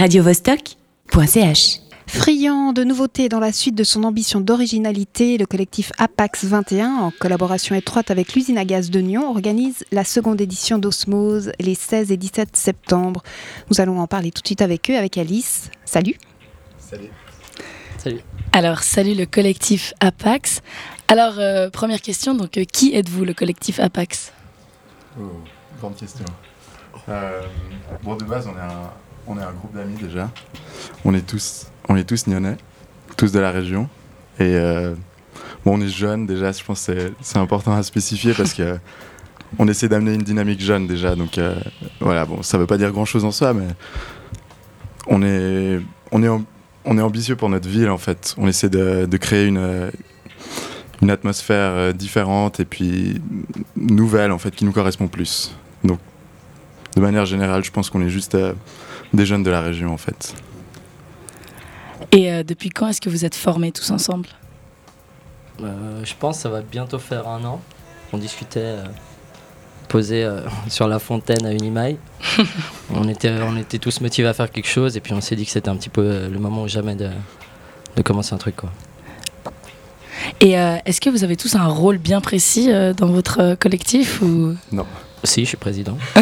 radiovostok.ch. Friand de nouveautés dans la suite de son ambition d'originalité, le collectif Apax 21, en collaboration étroite avec l'usine à gaz de Nyon, organise la seconde édition d'Osmose les 16 et 17 septembre. Nous allons en parler tout de suite avec eux, avec Alice. Salut. Salut. Salut. Alors, salut le collectif Apax. Alors, euh, première question, donc euh, qui êtes-vous le collectif Apax? Oh, Grande question. Euh, bon, de base, on est un, groupe d'amis déjà. On est tous, on est tous nyonnais, tous de la région. Et bon, on est jeunes déjà, je pense que c'est important à spécifier parce que on essaie d'amener une dynamique jeune déjà. Donc voilà, bon, ça veut pas dire grand-chose en soi, mais on est, ambitieux pour notre ville en fait. On essaie de, créer une, une atmosphère euh, différente et puis nouvelle en fait qui nous correspond plus. Donc de manière générale, je pense qu'on est juste euh, des jeunes de la région en fait. Et euh, depuis quand est-ce que vous êtes formés tous ensemble? Je pense que ça va bientôt faire un an. On discutait posé euh, sur la fontaine à Unimail. on, était, on était tous motivés à faire quelque chose et puis on s'est dit que c'était un petit peu euh, le moment ou jamais de, de commencer un truc. Quoi. Et euh, est-ce que vous avez tous un rôle bien précis dans votre collectif ou... Non. Si, je suis président.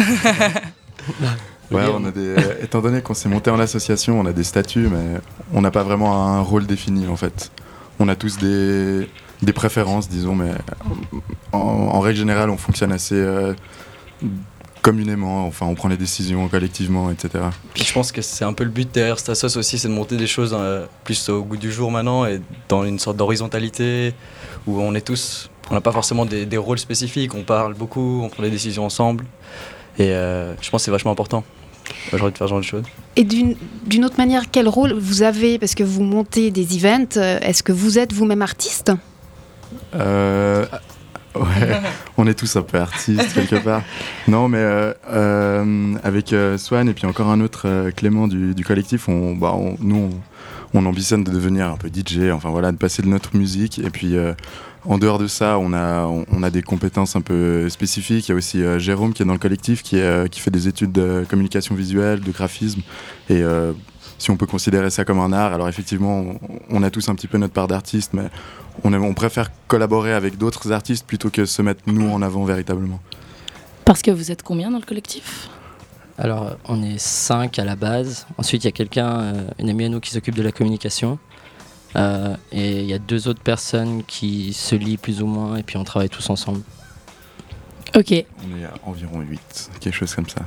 ouais, on a des, étant donné qu'on s'est monté en association, on a des statuts, mais on n'a pas vraiment un rôle défini en fait. On a tous des, des préférences, disons, mais en, règle générale, on fonctionne assez euh, communément. Enfin, on prend les décisions collectivement, etc. Puis je pense que c'est un peu le but derrière cette assoce aussi, c'est de monter des choses euh, plus au goût du jour maintenant et dans une sorte d'horizontalité où on est tous, on n'a pas forcément des, rôles spécifiques, on parle beaucoup, on prend des décisions ensemble. Et euh, je pense que c'est vachement important aujourd'hui de faire ce genre de choses. Et d'une autre manière, quel rôle vous avez Parce que vous montez des events, est-ce que vous êtes vous-même artiste? Euh, ouais, on est tous un peu artistes quelque part. Non, mais euh, euh, avec Swan et puis encore un autre Clément du, collectif, on, bah, nous, on, ambitionne de devenir un peu DJ, enfin voilà, de passer de notre musique. Et puis, en dehors de ça, on a, on, a des compétences un peu spécifiques. Il y a aussi Jérôme qui est dans le collectif, qui, est, qui fait des études de communication visuelle, de graphisme. Et si on peut considérer ça comme un art, alors effectivement, on, a tous un petit peu notre part d'artiste, mais on, préfère collaborer avec d'autres artistes plutôt que se mettre nous en avant véritablement. Parce que vous êtes combien dans le collectif? Alors, on est cinq à la base. Ensuite, il y a quelqu'un, euh, une amie à nous, qui s'occupe de la communication. Euh, et il y a deux autres personnes qui se lient plus ou moins, et puis on travaille tous ensemble. Ok. On est à environ 8, quelque chose comme ça.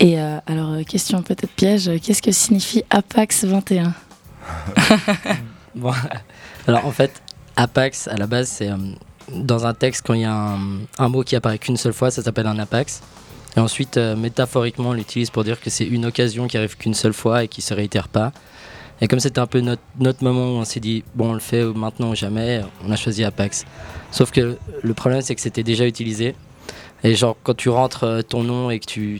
Et euh, alors, question peut-être piège, qu'est-ce que signifie Apax 21 bon, Alors en fait, Apax, à la base, c'est euh, dans un texte, quand il y a un, mot qui apparaît qu'une seule fois, ça s'appelle un Apax. Et ensuite, euh, métaphoriquement, on l'utilise pour dire que c'est une occasion qui arrive qu'une seule fois et qui se réitère pas. Et comme c'était un peu notre, notre, moment où on s'est dit, bon, on le fait maintenant ou jamais, on a choisi Apax. Sauf que le problème, c'est que c'était déjà utilisé. Et genre, quand tu rentres euh, ton nom et que tu